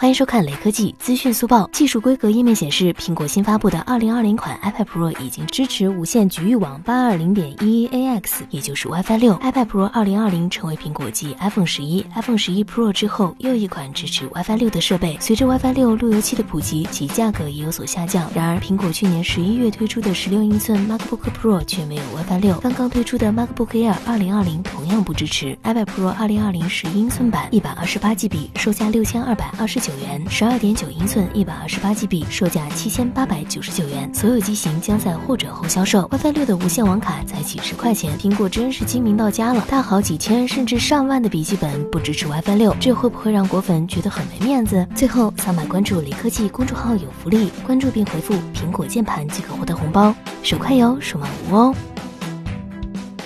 欢迎收看雷科技资讯速报。技术规格页面显示，苹果新发布的2020款 iPad Pro 已经支持无线局域网 820.11ax，也就是 WiFi 六。iPad Pro 2020成为苹果继 iPhone 十一、iPhone 十一 Pro 之后又一款支持 WiFi 六的设备。随着 WiFi 六路由器的普及，其价格也有所下降。然而，苹果去年十一月推出的16英寸 MacBook Pro 却没有 WiFi 六。刚刚推出的 MacBook Air 2020同样不支持。iPad Pro 2020十英寸版 128GB，售价六千二百二十九。元，十二点九英寸，一百二十八 GB，售价七千八百九十九元。所有机型将在或者后销售。WiFi 六的无线网卡才几十块钱，苹果真是精明到家了。大好几千甚至上万的笔记本不支持 WiFi 六，这会不会让果粉觉得很没面子？最后扫码关注雷科技公众号有福利，关注并回复苹果键盘即可获得红包，手快有，手慢无哦。